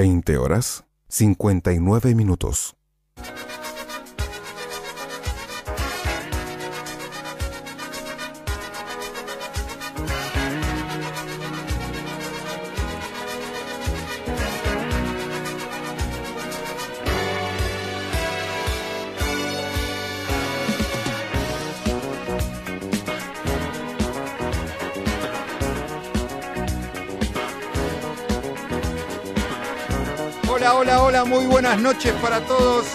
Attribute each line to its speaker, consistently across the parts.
Speaker 1: 20 horas 59 minutos.
Speaker 2: Muy buenas noches para todos.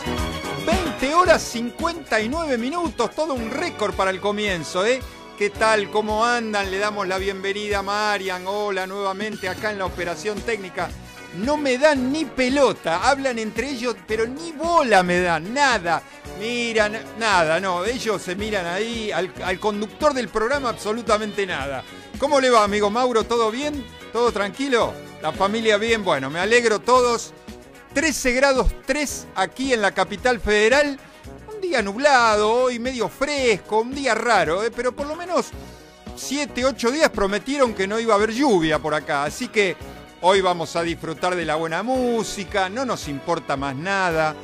Speaker 2: 20 horas 59 minutos, todo un récord para el comienzo, ¿eh? ¿Qué tal? ¿Cómo andan? Le damos la bienvenida a Marian. Hola nuevamente acá en la operación técnica. No me dan ni pelota, hablan entre ellos, pero ni bola me dan, nada. Miran, nada, no, ellos se miran ahí, al conductor del programa absolutamente nada. ¿Cómo le va, amigo Mauro? ¿Todo bien? ¿Todo tranquilo? ¿La familia bien? Bueno, me alegro todos. 13 grados 3 aquí en la capital federal. Un día nublado, hoy medio fresco, un día raro, ¿eh? pero por lo menos 7, 8 días prometieron que no iba a haber lluvia por acá. Así que hoy vamos a disfrutar de la buena música, no nos importa más nada.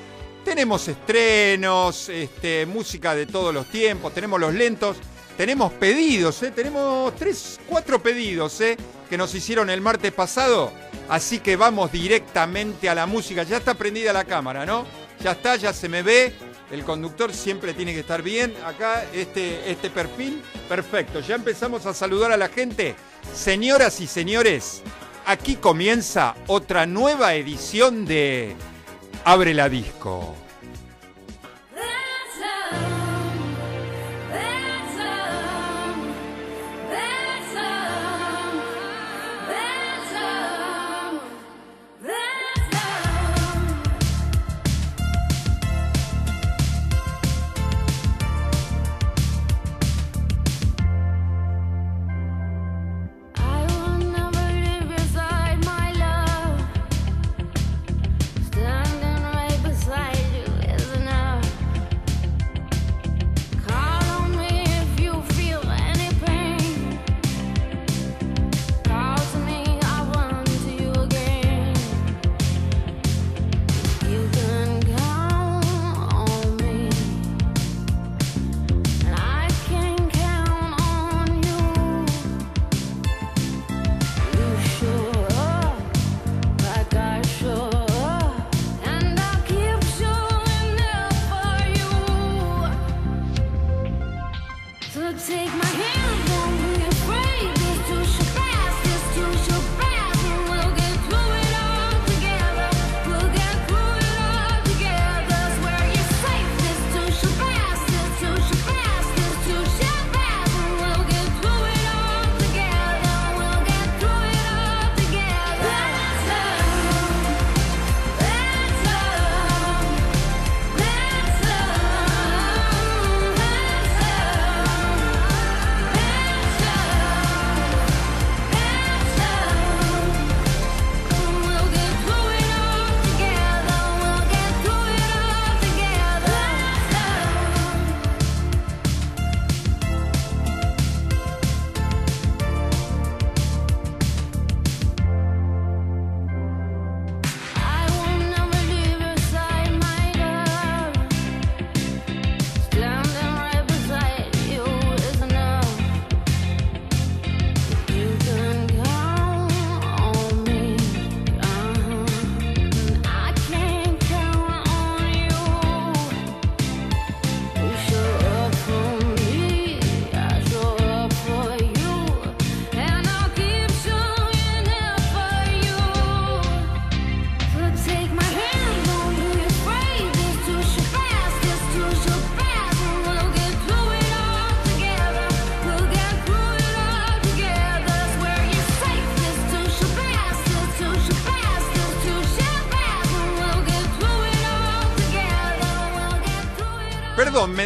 Speaker 2: Tenemos estrenos, este, música de todos los tiempos, tenemos los lentos, tenemos pedidos, ¿eh? tenemos 3, 4 pedidos ¿eh? que nos hicieron el martes pasado. Así que vamos directamente a la música. Ya está prendida la cámara, ¿no? Ya está, ya se me ve. El conductor siempre tiene que estar bien. Acá este, este perfil. Perfecto. Ya empezamos a saludar a la gente. Señoras y señores, aquí comienza otra nueva edición de Abre la Disco.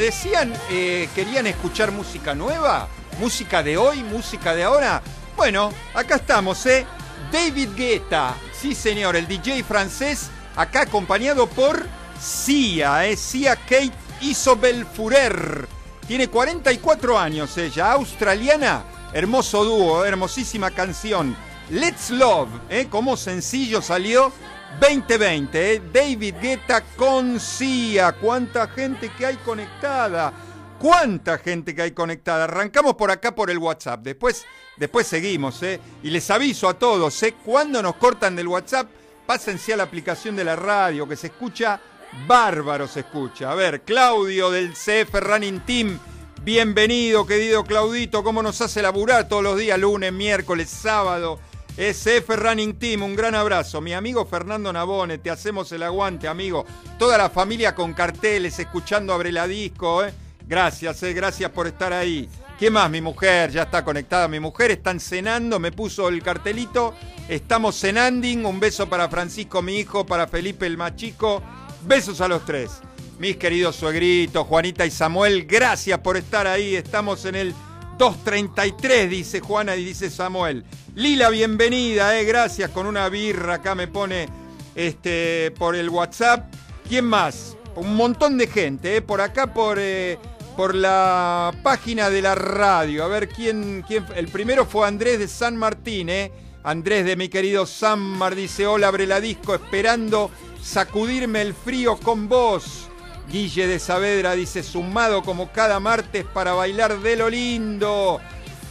Speaker 2: Decían, eh, querían escuchar música nueva, música de hoy, música de ahora. Bueno, acá estamos, ¿eh? David Guetta, sí señor, el DJ francés, acá acompañado por Sia, ¿eh? Sia Kate Isobel Furer. Tiene 44 años ella, australiana, hermoso dúo, hermosísima canción. Let's Love, ¿eh? como sencillo salió
Speaker 3: 2020, ¿eh? David Guetta con CIA. ¿Cuánta gente que hay conectada? ¿Cuánta gente que hay conectada? Arrancamos por acá por el WhatsApp. Después, después seguimos, ¿eh? Y les aviso a todos, ¿eh? Cuando nos cortan del WhatsApp, pásense a la aplicación de la radio, que se escucha bárbaro, se escucha. A ver, Claudio del CF Running Team. Bienvenido, querido Claudito. ¿Cómo nos hace laburar todos los días, lunes, miércoles, sábado? SF Running Team, un gran abrazo. Mi amigo Fernando Nabone, te hacemos el aguante, amigo. Toda la familia con carteles, escuchando Abre la Disco, ¿eh? Gracias, eh, gracias por estar ahí. ¿Qué más? Mi mujer ya está conectada. Mi mujer están cenando, me puso el cartelito. Estamos cenando. Un beso para Francisco, mi hijo, para Felipe, el más chico. Besos a los tres. Mis queridos suegritos, Juanita y Samuel, gracias por estar ahí. Estamos en el 233, dice Juana y dice Samuel. Lila, bienvenida, eh, gracias. Con una birra acá me pone este, por el WhatsApp. ¿Quién más? Un montón de gente, eh, por acá por, eh, por la página de la radio. A ver quién, quién. El primero fue Andrés de San Martín, eh. Andrés de mi querido San Mar dice: Hola, abre la disco, esperando sacudirme el frío con vos. Guille de Saavedra dice: Sumado como cada martes para bailar de lo lindo.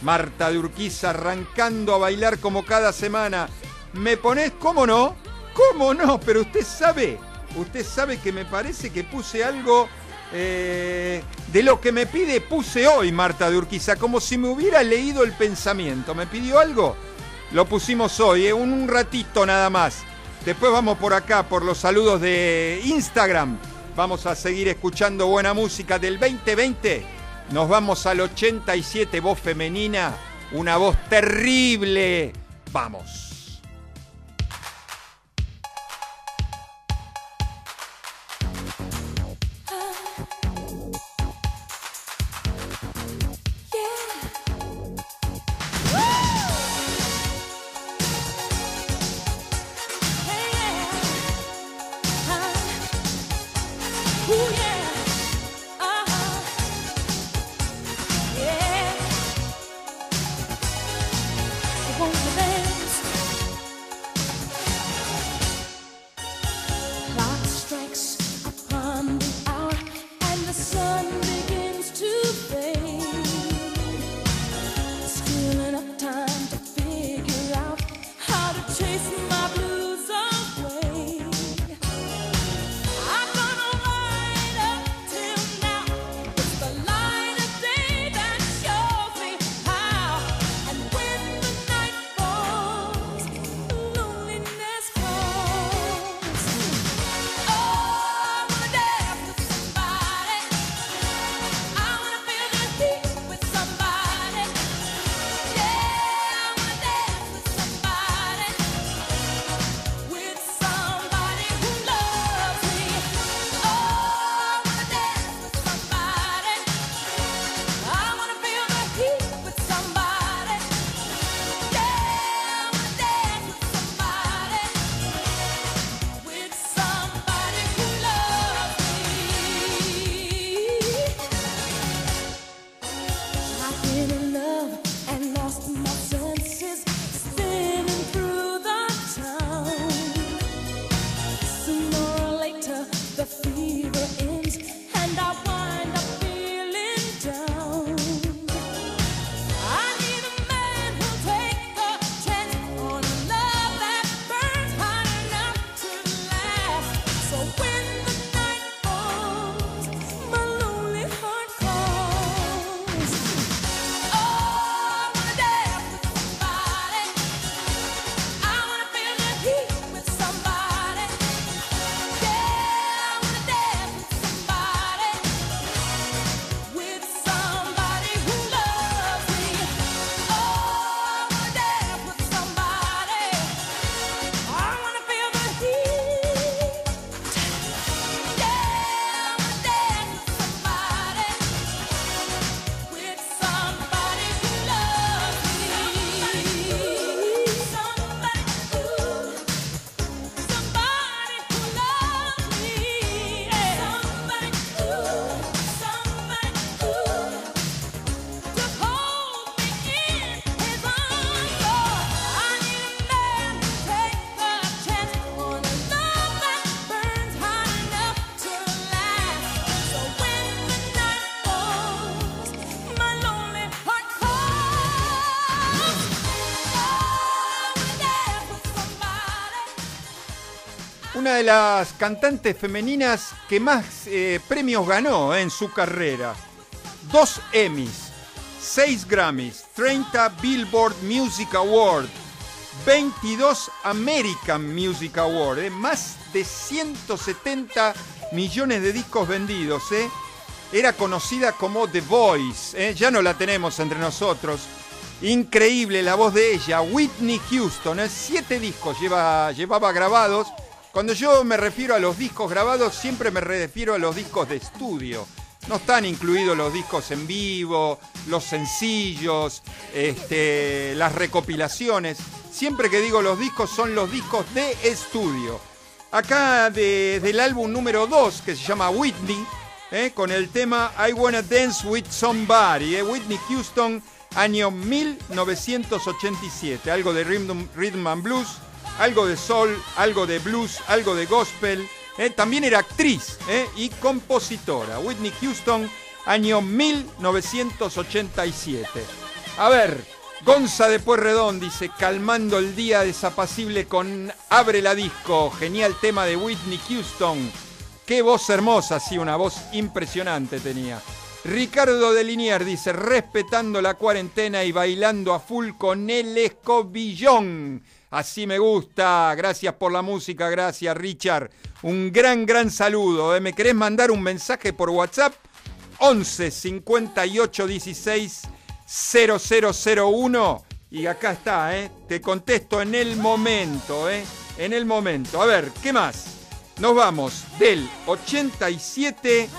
Speaker 3: Marta de Urquiza arrancando a bailar como cada semana. ¿Me pones? ¿Cómo no? ¿Cómo no? Pero usted sabe, usted sabe que me parece que puse algo eh, de lo que me pide, puse hoy Marta de Urquiza, como si me hubiera leído el pensamiento. ¿Me pidió algo? Lo pusimos hoy, eh, un, un ratito nada más. Después vamos por acá, por los saludos de Instagram. Vamos a seguir escuchando buena música del 2020 nos vamos al 87, voz femenina, una voz terrible. Vamos. De las cantantes femeninas que más eh, premios ganó eh, en su carrera. Dos Emmys, seis Grammys, 30 Billboard Music Award, 22 American Music Award, eh, más de 170 millones de discos vendidos. Era conocida como The Voice, ya no la tenemos entre nosotros. Increíble la voz de ella, Whitney Houston. Siete discos lleva, llevaba grabados cuando yo me refiero a los discos grabados, siempre me refiero a los discos de estudio. No están incluidos los discos en vivo, los sencillos, este, las recopilaciones. Siempre que digo los discos son los discos de estudio. Acá del álbum número 2, que se llama Whitney, eh, con el tema I Wanna Dance with Somebody, eh, Whitney Houston, año 1987. Algo de rhythm, rhythm and blues, algo de soul, algo de blues, algo de gospel. Eh, también era actriz eh, y compositora. Whitney Houston, año 1987. A ver, Gonza de Puerredón dice, calmando el día desapacible con Abre la disco. Genial tema de Whitney Houston. Qué voz hermosa, sí, una voz impresionante tenía. Ricardo de Linier dice, respetando la cuarentena y bailando a full con el escobillón. Así me gusta. Gracias por la música. Gracias, Richard. Un gran, gran saludo. ¿eh? ¿Me querés mandar un mensaje por WhatsApp? 11 58 16 0001. Y acá está, ¿eh? Te contesto en el momento, ¿eh? En el momento. A ver, ¿qué más? Nos vamos del 87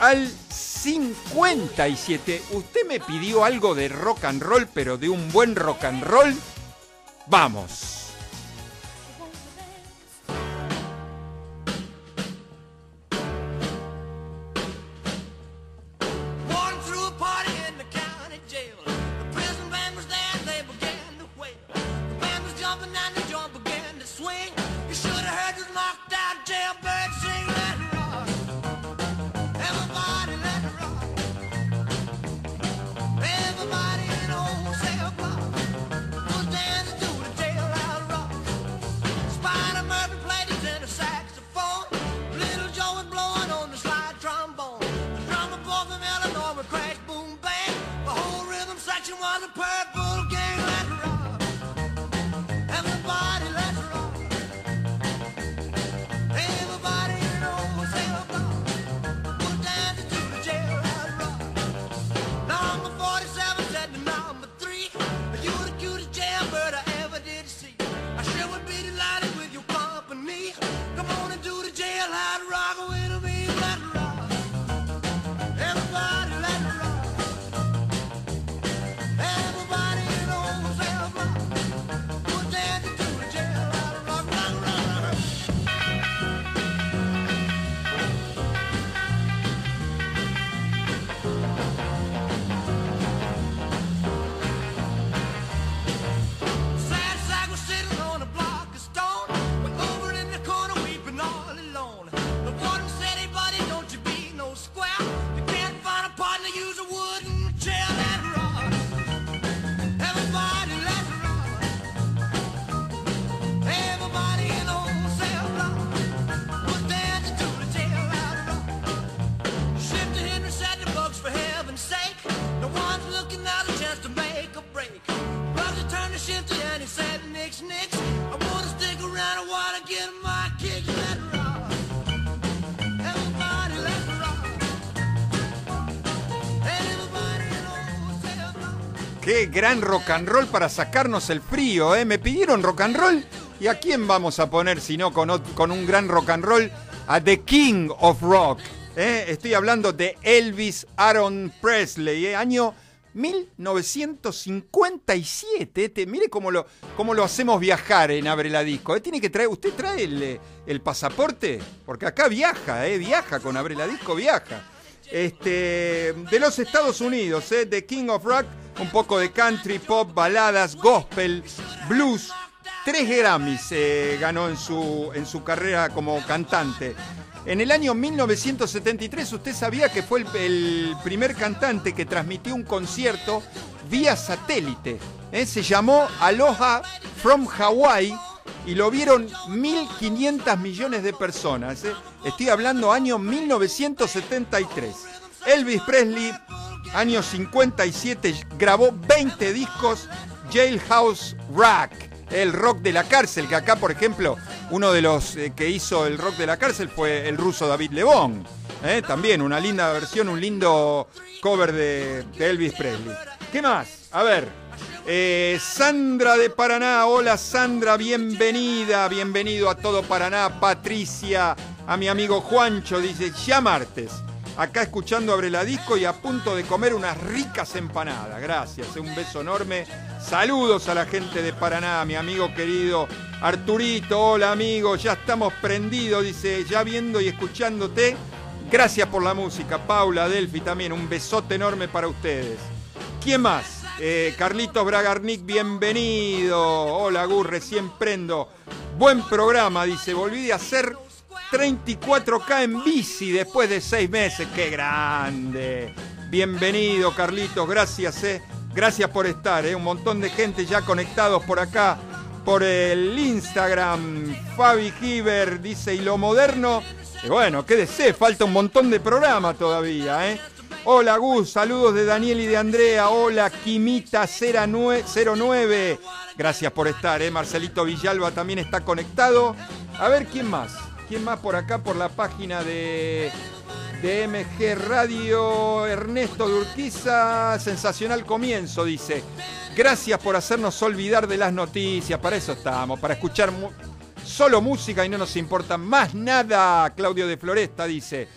Speaker 3: al 57. Usted me pidió algo de rock and roll, pero de un buen rock and roll. Vamos. Qué gran rock and roll para sacarnos el frío, ¿eh? Me pidieron rock and roll. ¿Y a quién vamos a poner si no con, un gran rock and roll? A The King of Rock. ¿eh? Estoy hablando de Elvis Aaron Presley, ¿eh? año 1957. mire cómo lo, cómo lo hacemos viajar en Abre la Disco. ¿eh? Tiene que traer, ¿Usted trae el, el, pasaporte? Porque acá viaja, ¿eh? viaja con Abre la Disco, viaja. Este, de los Estados Unidos, ¿eh? The King of Rock un poco de country, pop, baladas, gospel, blues. Tres Grammys eh, ganó en su, en su carrera como cantante. En el año 1973 usted sabía que fue el, primer cantante que transmitió un concierto vía satélite. Eh, se llamó Aloha from Hawaii y lo vieron 1.500 millones de personas. ¿eh? Estoy hablando año 1973. Elvis Presley, año 57, grabó 20 discos Jailhouse Rock, el rock de la cárcel, que acá, por ejemplo, uno de los eh, que hizo el rock de la cárcel fue el ruso David Lebón. ¿eh? También una linda versión, un lindo cover de, Elvis Presley. ¿Qué más? A ver, eh, Sandra de Paraná, hola Sandra, bienvenida, bienvenido a todo Paraná, Patricia, a mi amigo Juancho, dice, ya martes, acá escuchando Abre la Disco y a punto de comer unas ricas empanadas, gracias, un beso enorme, saludos a la gente de Paraná, mi amigo querido Arturito, hola amigo, ya estamos prendidos, dice, ya viendo y escuchándote, gracias por la música, Paula, Delphi también, un besote enorme para ustedes. ¿Quién más? Eh, Carlitos Bragarnik, bienvenido. Hola, Gur, recién prendo. Buen programa, dice. Volví de hacer 34K en bici después de seis meses. ¡Qué grande! Bienvenido, Carlitos. Gracias, eh. Gracias por estar, eh. Un montón de gente ya conectados por acá, por el Instagram. Fabi Giver dice, ¿y lo moderno? Y bueno, qué desee, falta un montón de programa todavía, ¿eh? Hola Gus, saludos de Daniel y de Andrea. Hola Quimita09. Gracias por estar, ¿eh? Marcelito Villalba también está conectado. A ver quién más. ¿Quién más por acá por la página de, de MG Radio? Ernesto Durquiza, sensacional comienzo, dice. Gracias por hacernos olvidar de las noticias. Para eso estamos, para escuchar solo música y no nos importa más nada. Claudio de Floresta dice.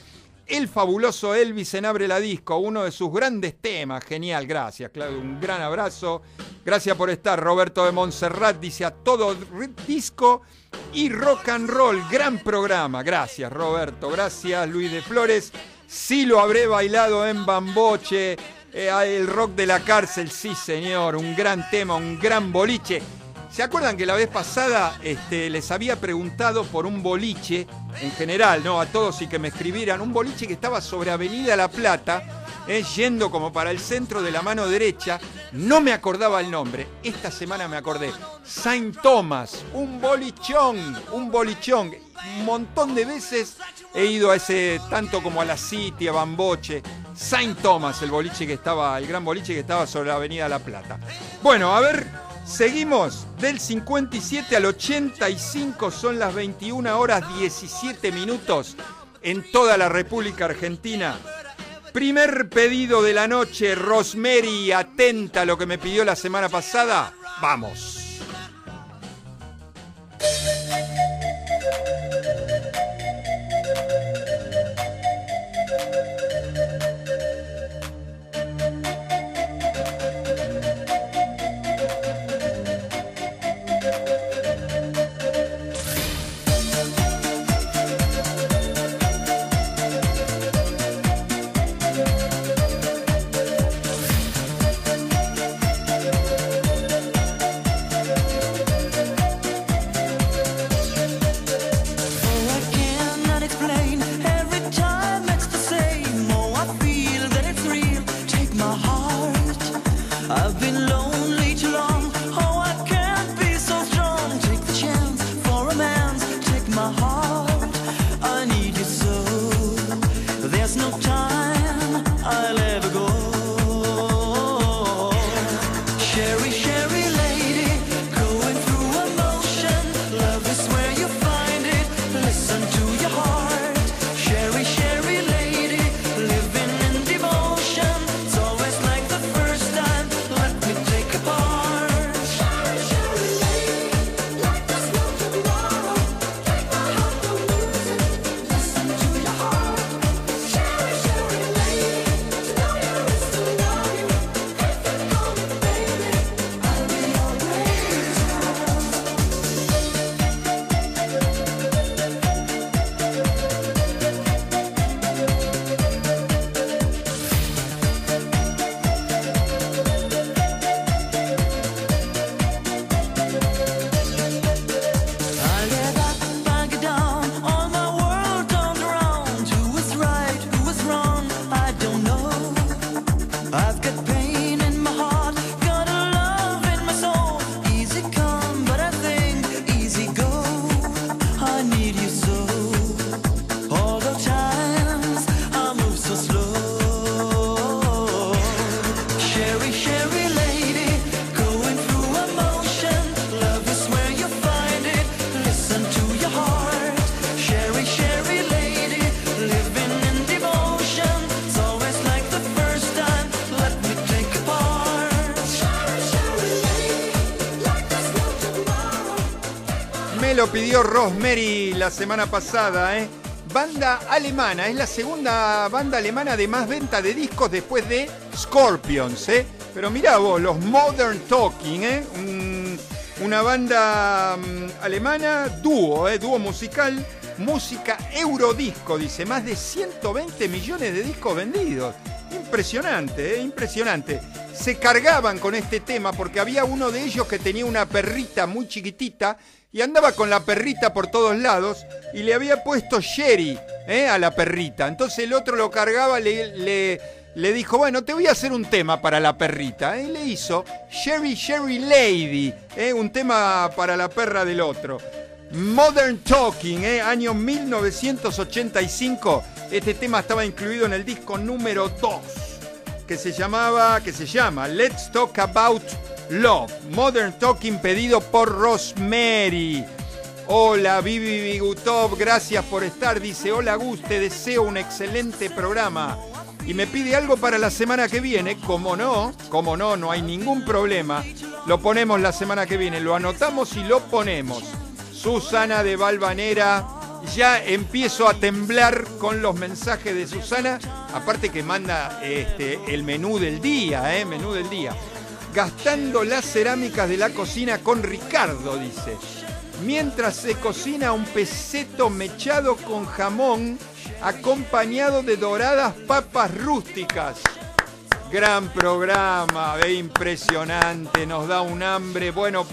Speaker 3: El fabuloso Elvis en Abre la Disco, uno de sus grandes temas. Genial, gracias, Claudio. Un gran abrazo. Gracias por estar. Roberto de Montserrat dice a todo disco y rock and roll. Gran programa. Gracias, Roberto. Gracias, Luis de Flores. Sí lo habré bailado en Bamboche. Eh, el rock de la cárcel, sí, señor. Un gran tema, un gran boliche. ¿Se acuerdan que la vez pasada este, les había preguntado por un boliche, en general, ¿no? A todos y que me escribieran, un boliche que estaba sobre Avenida La Plata, eh, yendo como para el centro de la mano derecha, no me acordaba el nombre, esta semana me acordé, Saint Thomas, un bolichón, un bolichón, un montón de veces he ido a ese, tanto como a la City, a Bamboche, Saint Thomas, el boliche que estaba, el gran boliche que estaba sobre la Avenida La Plata. Bueno, a ver, Seguimos. Del 57 al 85, son las 21 horas 17 minutos en toda la República Argentina. Primer pedido de la noche, Rosemary, atenta a lo que me pidió la semana pasada. Vamos. Lo pidió Rosemary la semana pasada, ¿eh? Banda alemana, es la segunda banda alemana de más venta de discos después de Scorpions, ¿eh? Pero mirá vos, los Modern Talking, ¿eh? una banda mm, alemana, dúo. Dúo musical, música eurodisco, dice, más de 120 millones de discos vendidos. Impresionante, impresionante. Se cargaban con este tema porque había uno de ellos que tenía una perrita muy chiquitita y andaba con la perrita por todos lados y le había puesto Sherry ¿eh? a la perrita. Entonces el otro lo cargaba, le, le, dijo, bueno, te voy a hacer un tema para la perrita. Y le hizo Sherry Sherry Lady, ¿eh? un tema para la perra del otro. Modern Talking, ¿eh? año 1985. Este tema estaba incluido en el disco número 2, que se llamaba, que se llama Let's Talk About Love. Modern Talking pedido por Rosemary. Hola Vivi Bigutov, gracias por estar. Dice, hola Gus, te deseo un excelente programa. Y me pide algo para la semana que viene. Como no, como no, no hay ningún problema. Lo ponemos la semana que viene. Lo anotamos y lo ponemos. Susana de Valvanera. Ya empiezo a temblar con los mensajes de Susana. Aparte que manda este, el menú del día, ¿eh? Menú del día gastando las cerámicas de la cocina con Ricardo, dice. Mientras se cocina un peseto mechado con jamón acompañado de doradas papas rústicas. Gran programa, impresionante, nos da un hambre. Bueno,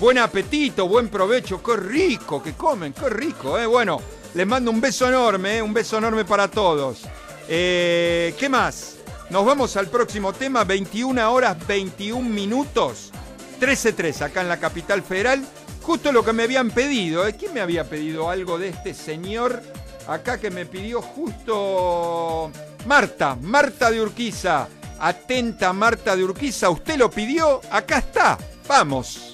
Speaker 3: buen apetito, buen provecho, qué rico que comen, qué rico. ¿eh? Bueno, les mando un beso enorme, ¿eh? un beso enorme para todos. Eh, ¿Qué más? Nos vamos al próximo tema, 21 horas 21 minutos, 13.3 acá en la capital federal. Justo lo que me habían pedido, ¿eh? ¿quién me había pedido algo de este señor acá que me pidió justo Marta, Marta de Urquiza? Atenta Marta de Urquiza, usted lo pidió, acá está, vamos.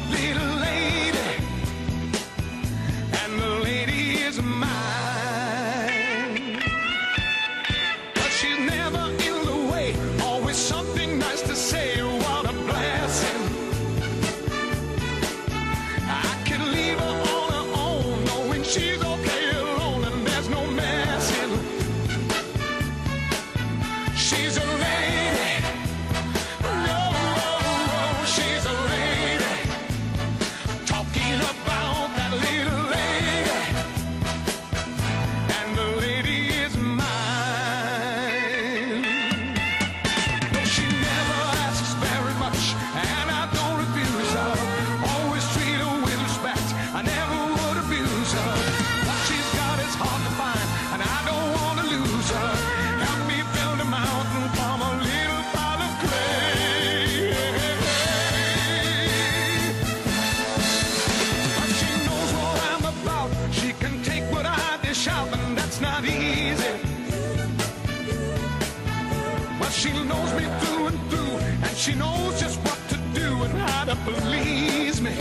Speaker 3: She knows me through and through, and she knows just what to do and how to please me.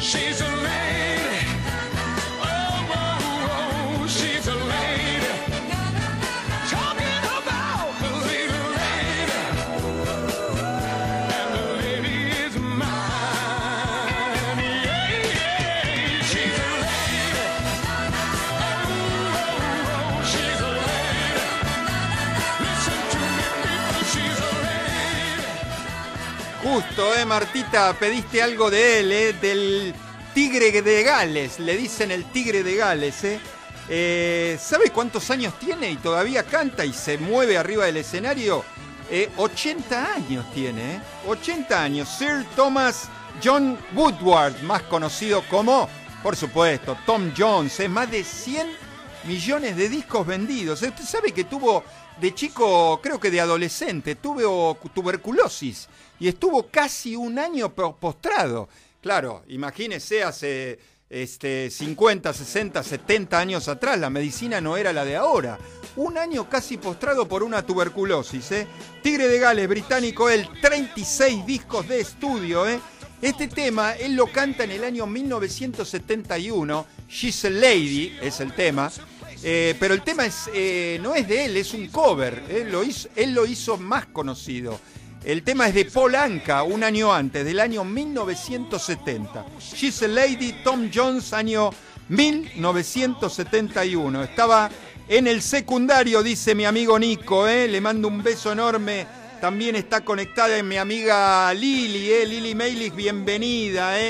Speaker 3: She's a lady. Justo, eh, Martita, pediste algo de él, eh, del tigre de Gales, le dicen el tigre de Gales, eh. Eh, ¿Sabe cuántos años tiene y todavía canta y se mueve arriba del escenario? Eh, 80 años tiene, ¿eh? 80 años. Sir Thomas John Woodward, más conocido como, por supuesto, Tom Jones, ¿eh? más de 100 millones de discos vendidos. Usted sabe que tuvo de chico, creo que de adolescente, tuvo tuberculosis y estuvo casi un año postrado. Claro, imagínese hace este, 50, 60, 70 años atrás, la medicina no era la de ahora. Un año casi postrado por una tuberculosis. ¿eh? Tigre de Gales, británico, él, 36 discos de estudio. ¿eh? Este tema él lo canta en el año 1971. She's a Lady es el tema. Eh, pero el tema es, eh, no es de él, es un cover. Él lo, hizo, más conocido. El tema es de Paul Anka, un año antes, del año 1970. She's a Lady, Tom Jones, año 1971. Estaba en el secundario, dice mi amigo Nico, ¿eh? le mando un beso enorme. También está conectada mi amiga Lili. Lili Meilich, bienvenida.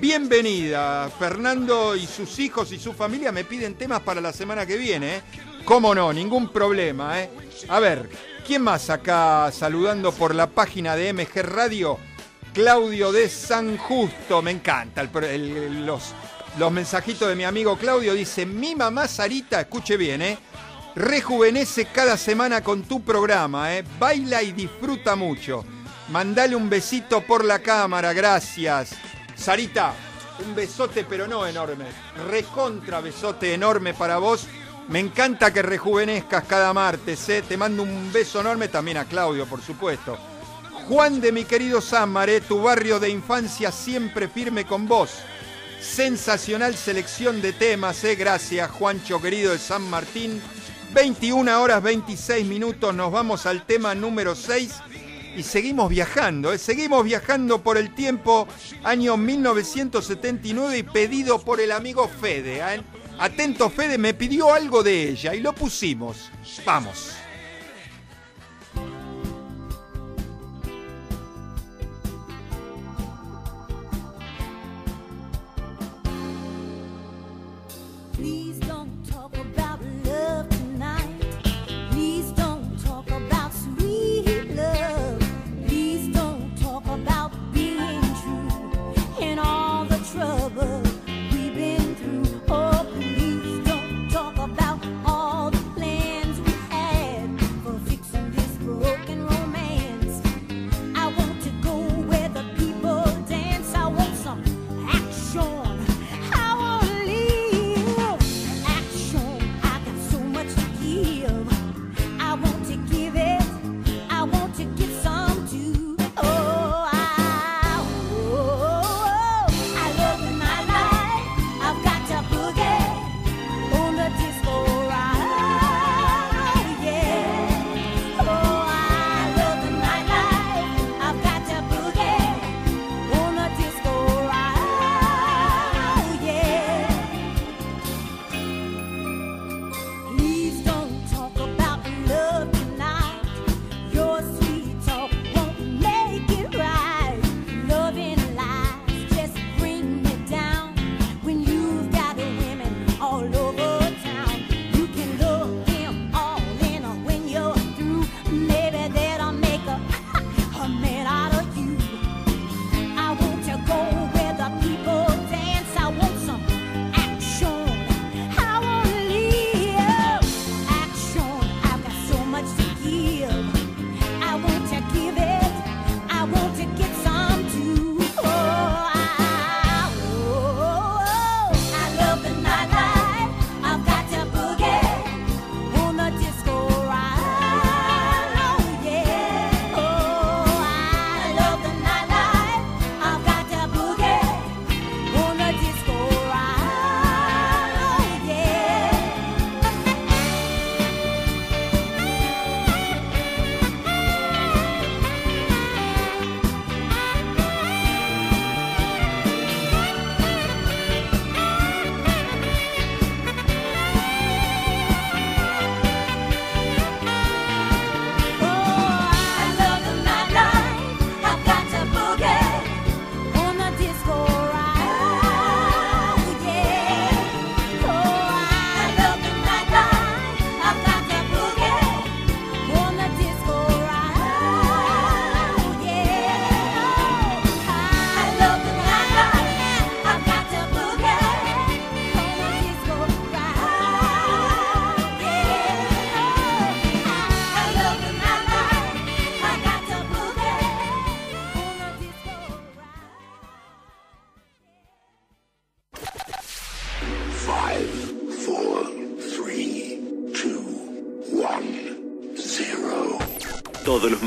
Speaker 3: Bienvenida. Fernando y sus hijos y su familia me piden temas para la semana que viene. ¿eh? ¿Cómo no? Ningún problema. ¿eh? A ver, ¿quién más acá saludando por la página de MG Radio? Claudio de San Justo. Me encanta los, los mensajitos de mi amigo Claudio. Dice, mi mamá Sarita, escuche bien, ¿eh? Rejuvenece cada semana con tu programa, ¿eh? Baila y disfruta mucho. Mandale un besito por la cámara, gracias. Sarita, un besote pero no enorme. Recontra besote enorme para vos. Me encanta que rejuvenezcas cada martes. ¿eh? Te mando un beso enorme también a Claudio, por supuesto. Juan de mi querido San Maré, tu barrio de infancia siempre firme con vos. Sensacional selección de temas, ¿eh? gracias Juancho querido de San Martín. 21 horas 26 minutos, nos vamos al tema número 6 y seguimos viajando, ¿eh? seguimos viajando por el tiempo, año 1979 y pedido por el amigo Fede. ¿eh? Atento Fede, me pidió algo de ella y lo pusimos. Vamos.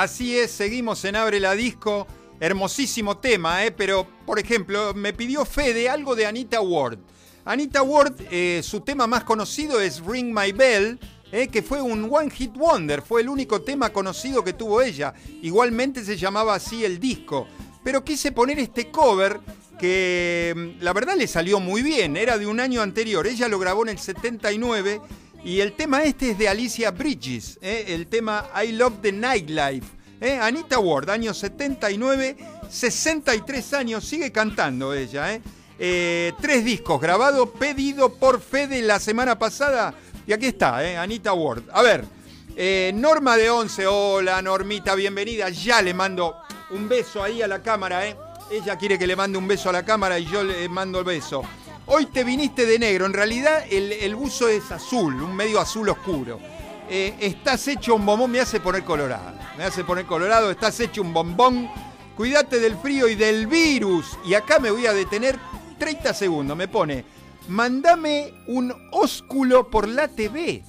Speaker 3: Así es, seguimos en Abre la Disco. Hermosísimo tema, ¿eh? pero por ejemplo, me pidió Fede algo de Anita Ward. Anita Ward, eh, su tema más conocido es Ring My Bell, ¿eh? que fue un One Hit Wonder, fue el único tema conocido que tuvo ella. Igualmente se llamaba así el disco. Pero quise poner este cover que mm, la verdad le salió muy bien, era de un año anterior. Ella lo grabó en el 79 y el tema este es de Alicia Bridges, ¿eh? el tema I Love the Nightlife. ¿eh? Anita Ward, año 79, 63 años, sigue cantando ella. ¿eh? Eh, tres discos grabados, pedido por Fede la semana pasada. Y aquí está, ¿eh? Anita Ward. A ver, Norma de Once, hola Normita, bienvenida. Ya le mando un beso ahí a la cámara. Ella quiere que le mande un beso a la cámara y yo le mando el beso. Hoy te viniste de negro, en realidad el, el buzo es azul, un medio azul oscuro. Eh, estás hecho un bombón, me hace poner colorado. Me hace poner colorado, estás hecho un bombón. Cuídate del frío y del virus. Y acá me voy a detener 30 segundos. Me pone, mandame un ósculo por la TV.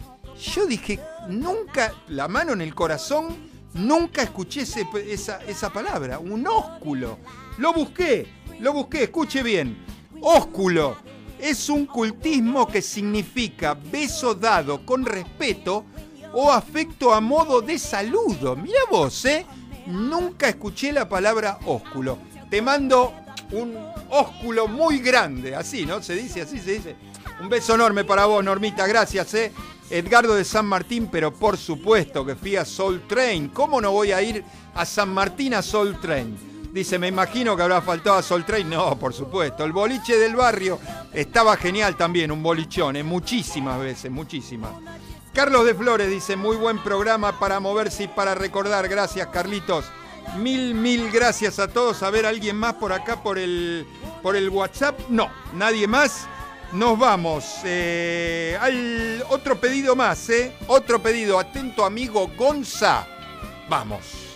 Speaker 3: Yo dije, nunca, la mano en el corazón, nunca escuché esa, esa palabra, un ósculo. Lo busqué, lo busqué, escuche bien. Ósculo es un cultismo que significa beso dado con respeto o afecto a modo de saludo. Mira vos, ¿eh? Nunca escuché la palabra ósculo. Te mando un ósculo muy grande, así, ¿no? Se dice, así se dice. Un beso enorme para vos, Normita, gracias, ¿eh? Edgardo de San Martín, pero por supuesto que fui a Soul Train. ¿Cómo no voy a ir a San Martín a Soul Train? Dice, me imagino que habrá faltado a Soul Train. No, por supuesto. El boliche del barrio estaba genial también, un bolichón, ¿eh? muchísimas veces, muchísimas. Carlos de Flores dice, muy buen programa para moverse y para recordar. Gracias, Carlitos. Mil, mil gracias a todos. A ver, ¿alguien más por acá por el, por el WhatsApp? No, nadie más. Nos vamos. eh, al otro pedido más, ¿eh? Otro pedido. Atento, amigo Gonza. Vamos.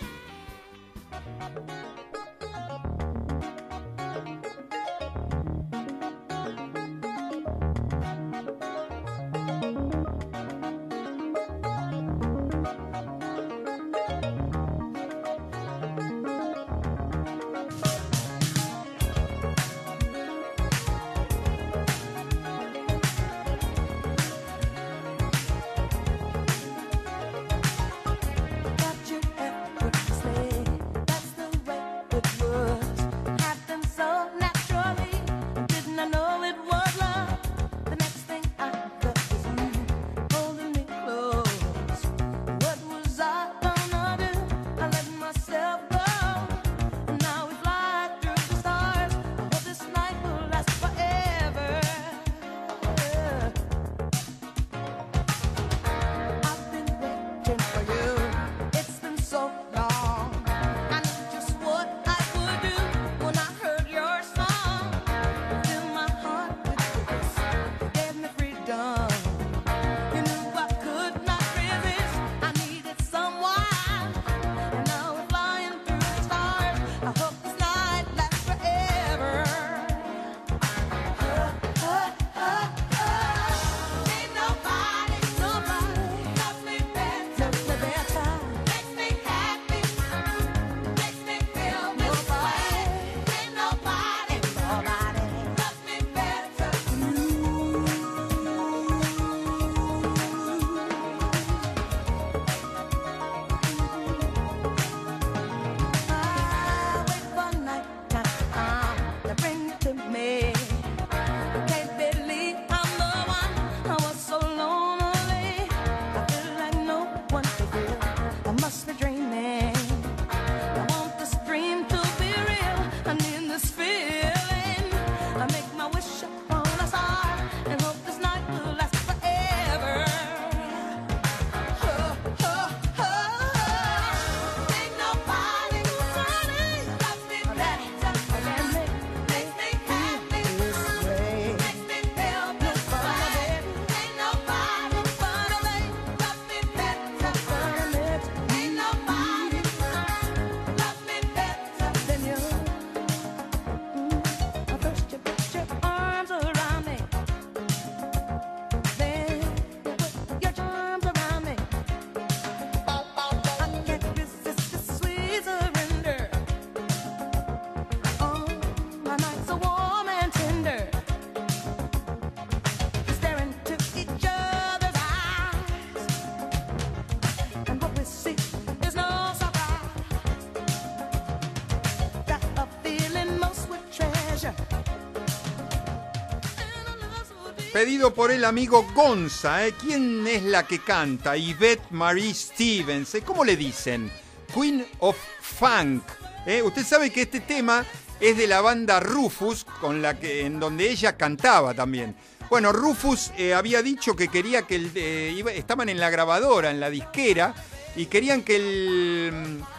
Speaker 3: Por el amigo Gonza. ¿eh? ¿Quién es la que canta? Yvette Marie Stevens. ¿eh? ¿Cómo le dicen? Queen of Funk. ¿eh? Usted sabe que este tema es de la banda Rufus, con la que, en donde ella cantaba también. Bueno, Rufus había dicho que quería que estaban en la grabadora, en la disquera, y querían que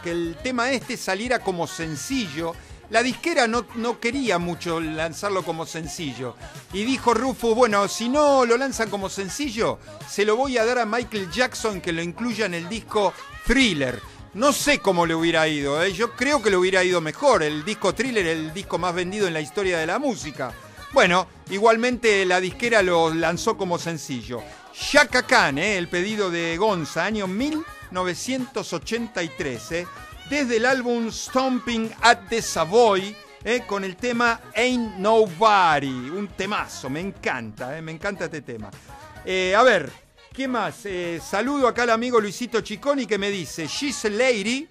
Speaker 3: el tema este saliera como sencillo la disquera no, quería mucho lanzarlo como sencillo. Y dijo Rufus, bueno, si no lo lanzan como sencillo, se lo voy a dar a Michael Jackson que lo incluya en el disco Thriller. No sé cómo le hubiera ido, ¿eh? yo creo que le hubiera ido mejor. El disco Thriller el disco más vendido en la historia de la música. Bueno, igualmente la disquera lo lanzó como sencillo. Shaka Khan, ¿eh? el pedido de Gonza, año 1983. ¿eh? Desde el álbum Stomping at the Savoy, eh, con el tema Ain't Nobody, un temazo, me encanta, eh, me encanta este tema. Eh, a ver, ¿qué más? saludo acá al amigo Luisito Chiconi que me dice, She's a Lady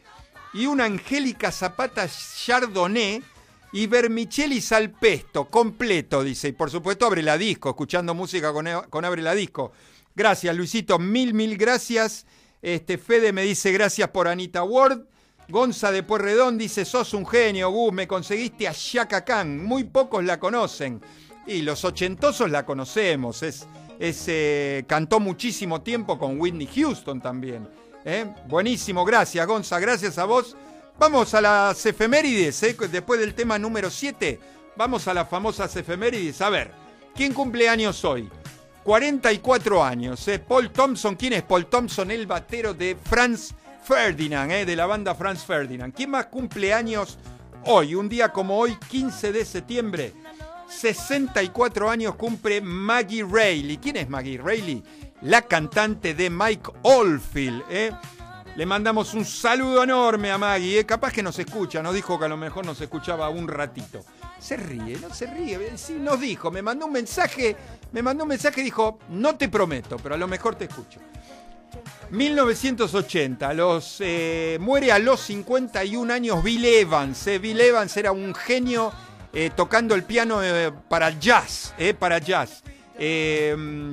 Speaker 3: y una Angélica Zapata Chardonnay y vermicelli salpesto, completo, dice. Y por supuesto abre la disco, escuchando música con, con abre la disco. Gracias, Luisito, mil, mil gracias. Este, Fede me dice gracias por Anita Ward. Gonza de Puerredón dice, sos un genio, Gus, me conseguiste a Shaka Khan. Muy pocos la conocen. Y los ochentosos la conocemos. Es, eh, cantó muchísimo tiempo con Whitney Houston también. ¿eh? Buenísimo, gracias Gonza, gracias a vos. Vamos a las efemérides, ¿eh? después del tema número 7. Vamos a las famosas efemérides. A ver, ¿quién cumple años hoy? 44 años. Paul Thompson, ¿quién es Paul Thompson? El batero de Franz Ferdinand, eh, de la banda Franz Ferdinand. ¿Quién más cumple años hoy? Un día como hoy, 15 de septiembre. 64 años cumple Maggie Reilly. ¿Quién es Maggie Reilly? La cantante de Mike Oldfield. Eh. Le mandamos un saludo enorme a Maggie. Eh. Capaz que nos escucha. Nos dijo que a lo mejor nos escuchaba un ratito. Se ríe, no se ríe. Sí, nos dijo. Me mandó un mensaje. Me mandó un mensaje y dijo, no te prometo, pero a lo mejor te escucho. 1980, los, eh, muere a los 51 años Bill Evans. Eh. Bill Evans era un genio eh, tocando el piano para jazz, para jazz.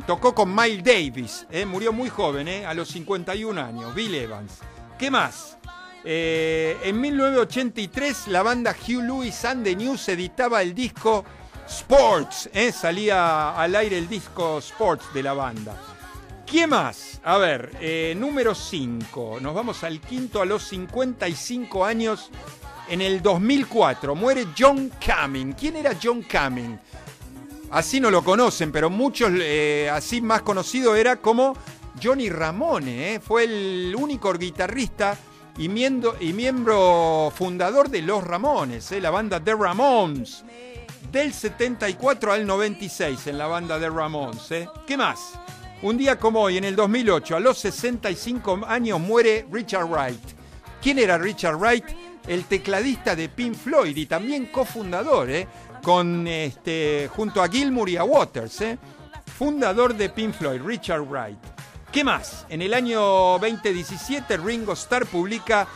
Speaker 3: tocó con Miles Davis, murió muy joven, a los 51 años, Bill Evans. ¿Qué más? en 1983 la banda Hugh Lewis and the News editaba el disco Sports, salía al aire el disco Sports de la banda. ¿Quién más? A ver, eh, número 5. Nos vamos al quinto a los 55 años. En el 2004 muere John Cumming. ¿Quién era John Cumming? Así no lo conocen, pero muchos, eh, así más conocido era como Johnny Ramone. Eh. Fue el único guitarrista y miembro, y miembro fundador de Los Ramones, la banda The Ramones. Del 74 al 96 en la banda The Ramones. ¿Qué más? Un día como hoy, en el 2008, a los 65 años, muere Richard Wright. ¿Quién era Richard Wright? El tecladista de Pink Floyd y también cofundador, ¿eh? Con, este, junto a Gilmour y a Waters, ¿eh? fundador de Pink Floyd, Richard Wright. ¿Qué más? En el año 2017, Ringo Starr publica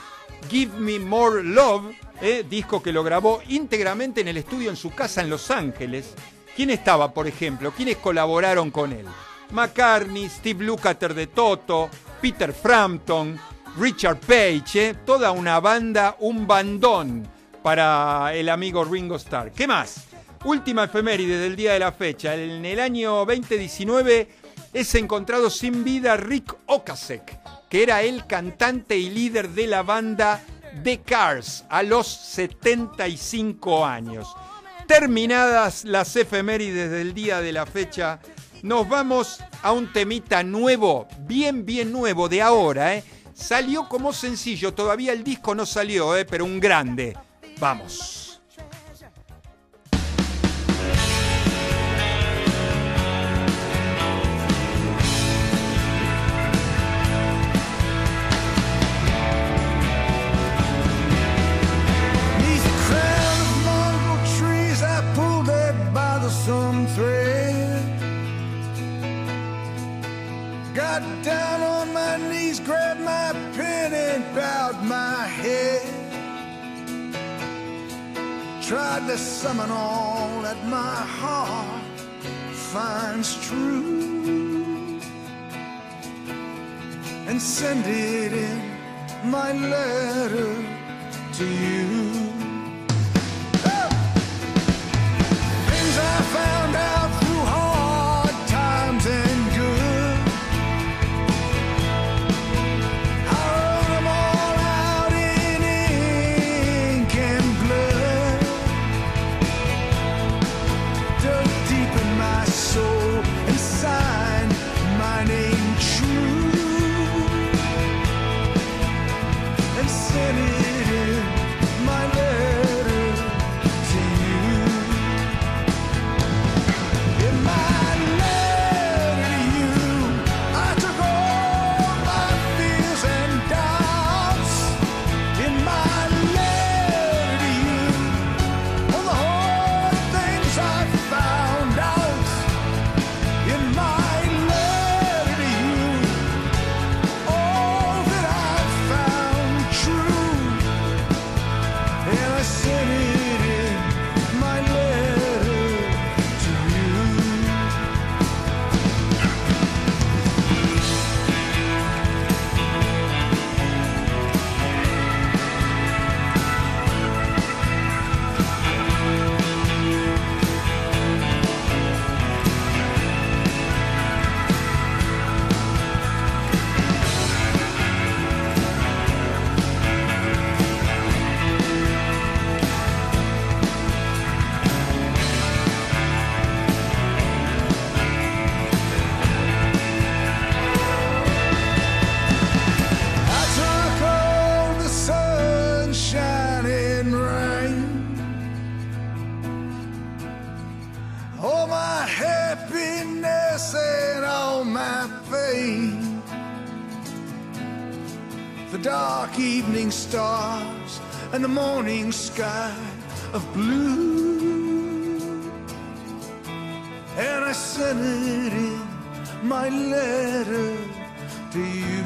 Speaker 3: Give Me More Love, ¿eh? disco que lo grabó íntegramente en el estudio en su casa en Los Ángeles. ¿Quién estaba, por ejemplo? ¿Quiénes colaboraron con él? McCartney, Steve Lukather de Toto, Peter Frampton, Richard Page, ¿eh? toda una banda, un bandón para el amigo Ringo Starr. ¿Qué más? Última efeméride del día de la fecha. En el año 2019 es encontrado sin vida Rick Ocasek, que era el cantante y líder de la banda The Cars a los 75 años. Terminadas las efemérides del día de la fecha, nos vamos a un temita nuevo, bien, bien nuevo de ahora, ¿eh? Salió como sencillo, todavía el disco no salió, ¿eh? Pero un grande. Vamos. Summon all that my heart
Speaker 4: finds true and send it in my letter to you. And the morning sky of blue. And I sent it in my letter to you.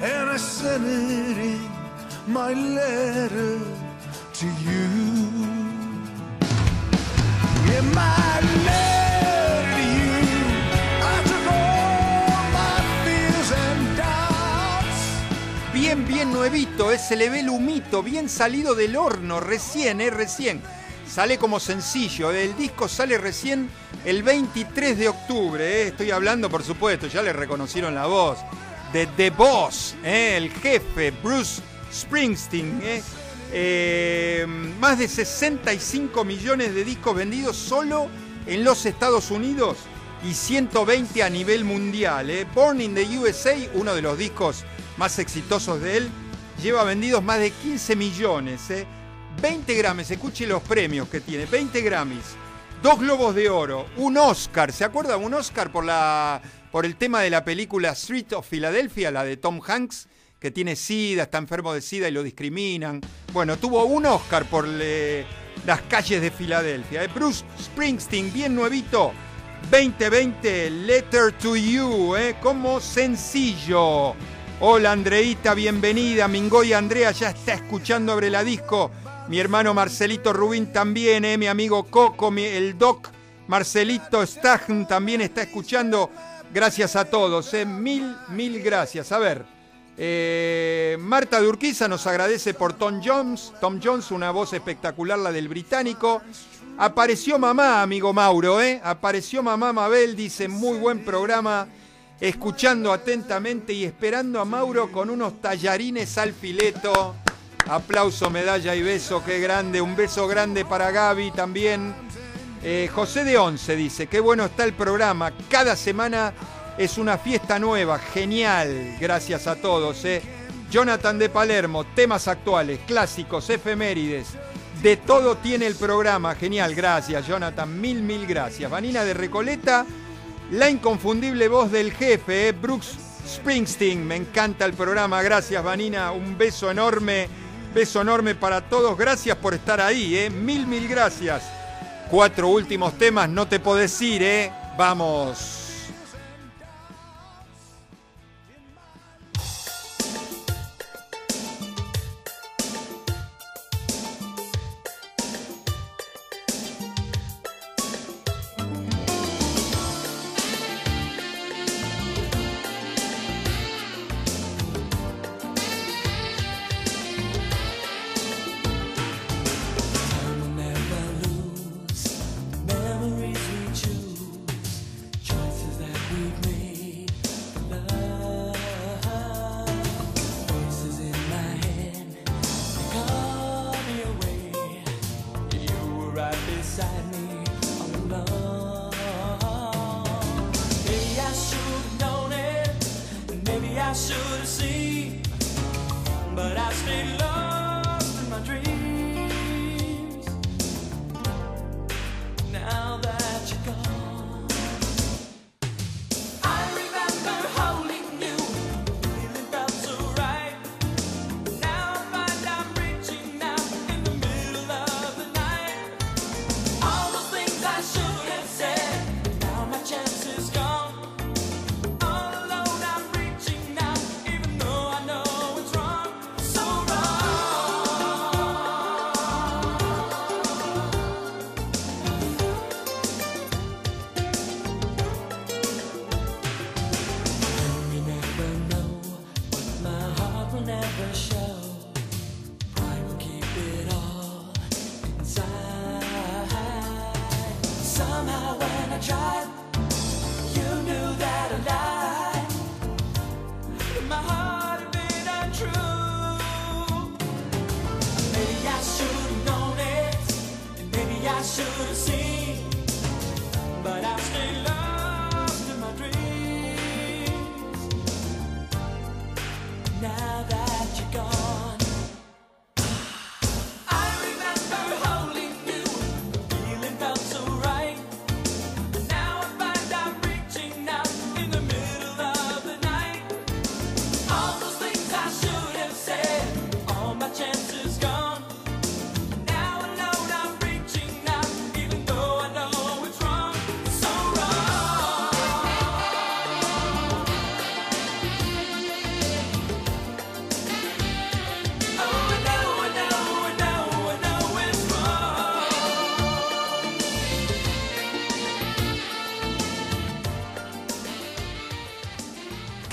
Speaker 4: And I sent it in my letter to you.
Speaker 3: Nuevito, eh, se le ve el humito, bien salido del horno, recién, eh, recién. Sale como sencillo, eh, el disco sale recién el 23 de octubre, estoy hablando por supuesto, ya le reconocieron la voz, de The Boss, el jefe, Bruce Springsteen. más de 65 millones de discos vendidos solo en los Estados Unidos y 120 a nivel mundial. Born in the USA, uno de los discos más exitosos de él, lleva vendidos más de 15 millones. 20 ¿eh? Grammys, escuche los premios que tiene, 20 Grammys, dos Globos de Oro, un Oscar, ¿se acuerda? Un Oscar por, la, por el tema de la película Street of Philadelphia, la de Tom Hanks, que tiene SIDA, está enfermo de SIDA y lo discriminan. Bueno, tuvo un Oscar por las calles de Filadelfia. ¿eh? Bruce Springsteen, bien nuevito. 2020, Letter to You, ¿eh? como sencillo. Hola Andreita, bienvenida. Mingoy Andrea ya está escuchando Abre la Disco. Mi hermano Marcelito Rubín también, ¿eh? mi amigo Coco, el doc Marcelito Stagn también está escuchando. Gracias a todos, ¿eh? mil, mil gracias. A ver, eh, Marta de Urquiza nos agradece por Tom Jones. Tom Jones, una voz espectacular, la del británico. Apareció mamá, amigo Mauro, ¿eh? Apareció mamá Mabel, dice, muy buen programa escuchando atentamente y esperando a Mauro con unos tallarines al fileto. Aplauso, medalla y beso, qué grande. Un beso grande para Gaby también. Eh, José de Once dice, qué bueno está el programa. Cada semana es una fiesta nueva, genial. Gracias a todos. Eh. Jonathan de Palermo, temas actuales, clásicos, efemérides. De todo tiene el programa, genial, gracias Jonathan, mil, mil gracias. Vanina de Recoleta la inconfundible voz del jefe, eh, Brooks Springsteen. Me encanta el programa. Gracias, Vanina. Un beso enorme. Beso enorme para todos. Gracias por estar ahí, ¿eh? Mil, mil gracias. Cuatro últimos temas, no te podés ir, ¿eh? Vamos.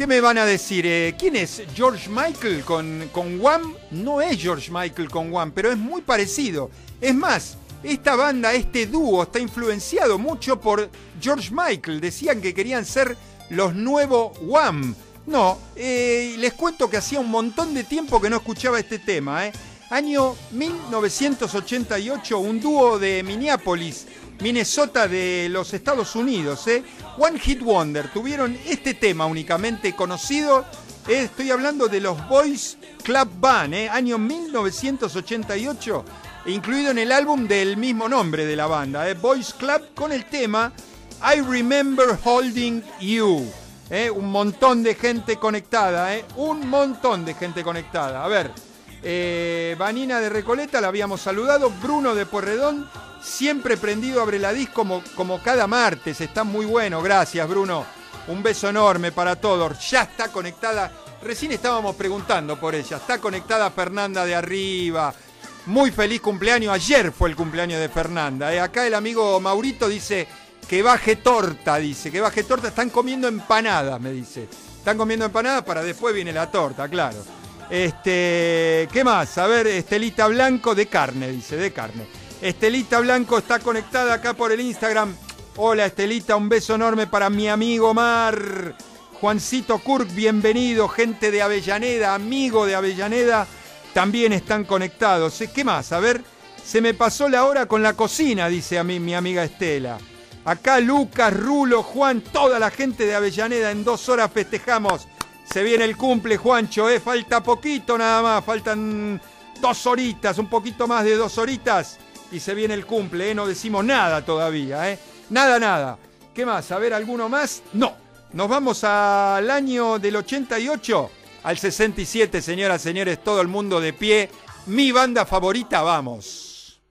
Speaker 3: ¿Qué me van a decir? Eh, ¿Quién es George Michael con, con? No es George Michael con Wham, pero es muy parecido. Es más, esta banda, este dúo, está influenciado mucho por George Michael. Decían que querían ser los nuevos Wham. No, eh, les cuento que hacía un montón de tiempo que no escuchaba este tema. eh. Año 1988, un dúo de Minneapolis, Minnesota de los Estados Unidos. eh. One Hit Wonder. Tuvieron este tema únicamente conocido. eh, estoy hablando de los Boys Club Band, eh, año 1988, incluido en el álbum del mismo nombre de la banda, Boys Club, con el tema I Remember Holding You. un montón de gente conectada, un montón de gente conectada. A ver, eh, Vanina de Recoleta la habíamos saludado, Bruno de Porredón, siempre prendido abre la disco como, cada martes, está muy bueno, gracias Bruno. Un beso enorme para todos. Ya está conectada. Recién estábamos preguntando por ella. Está conectada Fernanda de arriba. Muy feliz cumpleaños. Ayer fue el cumpleaños de Fernanda. ¿eh? Acá el amigo Maurito dice que baje torta. Dice que baje torta. Están comiendo empanadas, me dice. Están comiendo empanadas para después viene la torta, claro. Este, ¿qué más? A ver, Estelita Blanco de carne, dice, de carne. Estelita Blanco está conectada acá por el Instagram. Hola Estelita, un beso enorme para mi amigo Mar. Juancito Kurk, bienvenido. Gente de Avellaneda, amigo de Avellaneda, también están conectados. ¿Qué más? A ver, se me pasó la hora con la cocina, dice a mí mi amiga Estela. Acá Lucas, Rulo, Juan, toda la gente de Avellaneda, en dos horas festejamos. Se viene el cumple, Juancho, ¿eh? falta poquito nada más, faltan dos horitas, un poquito más de dos horitas y se viene el cumple, ¿eh? no decimos nada todavía, ¿eh? nada, nada. ¿Qué más? A ver, ¿alguno más? No, nos vamos al año del 88, al 67, señoras, señores, todo el mundo de pie. Mi banda favorita, vamos.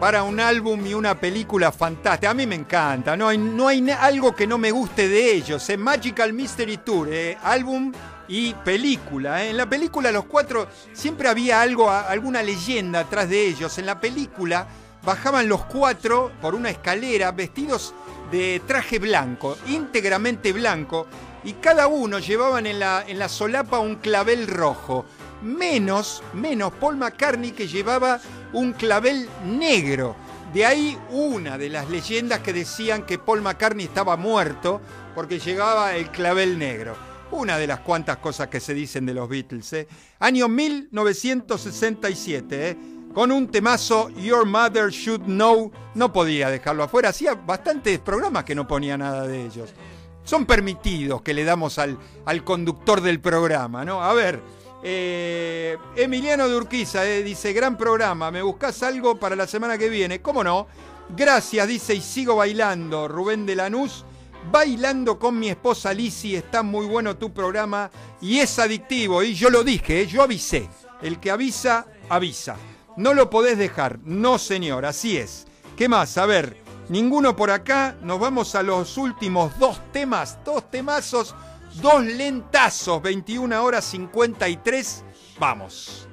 Speaker 3: Para un álbum y una película fantástica. A mí me encanta, no hay, no hay algo que no me guste de ellos. Es Magical Mystery Tour, eh, álbum y película. eh. En la película los cuatro siempre había algo, alguna leyenda atrás de ellos. En la película bajaban los cuatro por una escalera vestidos de traje blanco, íntegramente blanco, y cada uno llevaban en la, en la solapa un clavel rojo. Menos, menos Paul McCartney que llevaba un clavel negro. De ahí una de las leyendas que decían que Paul McCartney estaba muerto porque llegaba el clavel negro. Una de las cuantas cosas que se dicen de los Beatles. ¿eh? Año 1967, ¿eh? con un temazo Your Mother Should Know. No podía dejarlo afuera. Hacía bastantes programas que no ponía nada de ellos. Son permitidos que le damos al, al conductor del programa, ¿no? A ver, eh, Emiliano de eh, dice, gran programa, ¿me buscas algo para la semana que viene? ¿Cómo no? Gracias, dice, y sigo bailando. Rubén de Lanús, bailando con mi esposa Lisi, está muy bueno tu programa y es adictivo. Y yo lo dije, eh, yo avisé. El que avisa, avisa. No lo podés dejar, no señor, así es. ¿Qué más? A ver, ninguno por acá. Nos vamos a los últimos dos temas, dos temazos, dos lentazos, 21 horas 53. Vamos.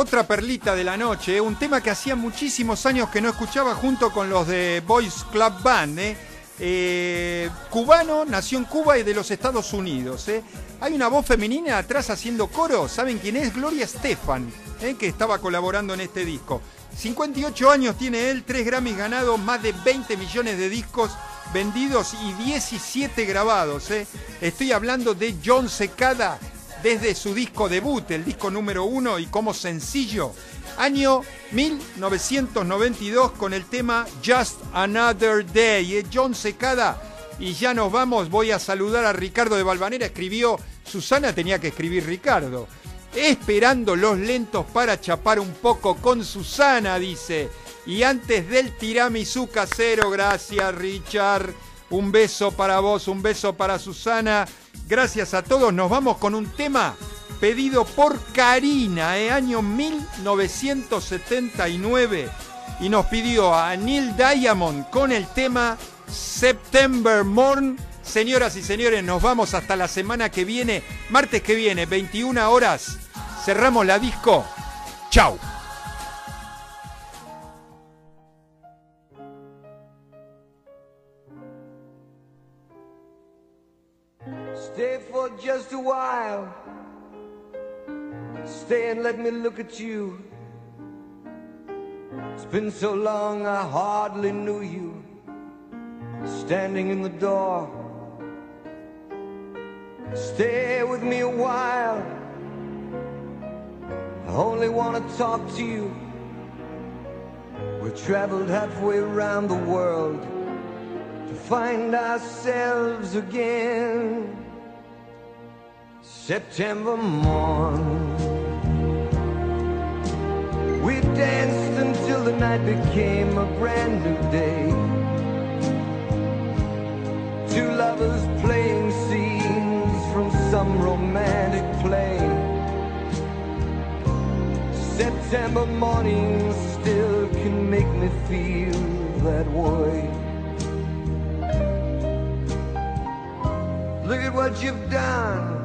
Speaker 3: Otra perlita de la noche, un tema que hacía muchísimos años que no escuchaba junto con los de Boys Club Band. eh. Eh, cubano, nació en Cuba y de los Estados Unidos. eh. Hay una voz femenina atrás haciendo coro. ¿Saben quién es? Gloria Estefan, que estaba colaborando en este disco. 58 años tiene él, 3 Grammys ganados, más de 20 millones de discos vendidos y 17 grabados. Estoy hablando de John Secada desde su disco debut, el disco número uno, y como sencillo, Año 1992 con el tema Just Another Day. Es John Secada. Y ya nos vamos. Voy a saludar a Ricardo de Valvanera. Escribió, Susana tenía que escribir Ricardo. Esperando los lentos para chapar un poco con Susana, dice. Y antes del tiramisú casero, gracias Richard. Un beso para vos, un beso para Susana. Gracias a todos. Nos vamos con un tema pedido por Karina, eh, año 1979. Y nos pidió a Neil Diamond con el tema September Morn. Señoras y señores, nos vamos hasta la semana que viene, martes que viene, 21 horas. Cerramos la disco. Chau.
Speaker 5: Stay for just a while. Stay and let me look at you. It's been so long I hardly knew you. Standing in the door. Stay with me a while. I only want to talk to you. We traveled halfway around the world to find ourselves again. September morn. We danced until the night became a brand new day. Two lovers playing scenes from some romantic play. September morning still can make me feel that way. Look at what you've done.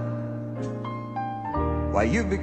Speaker 5: Why you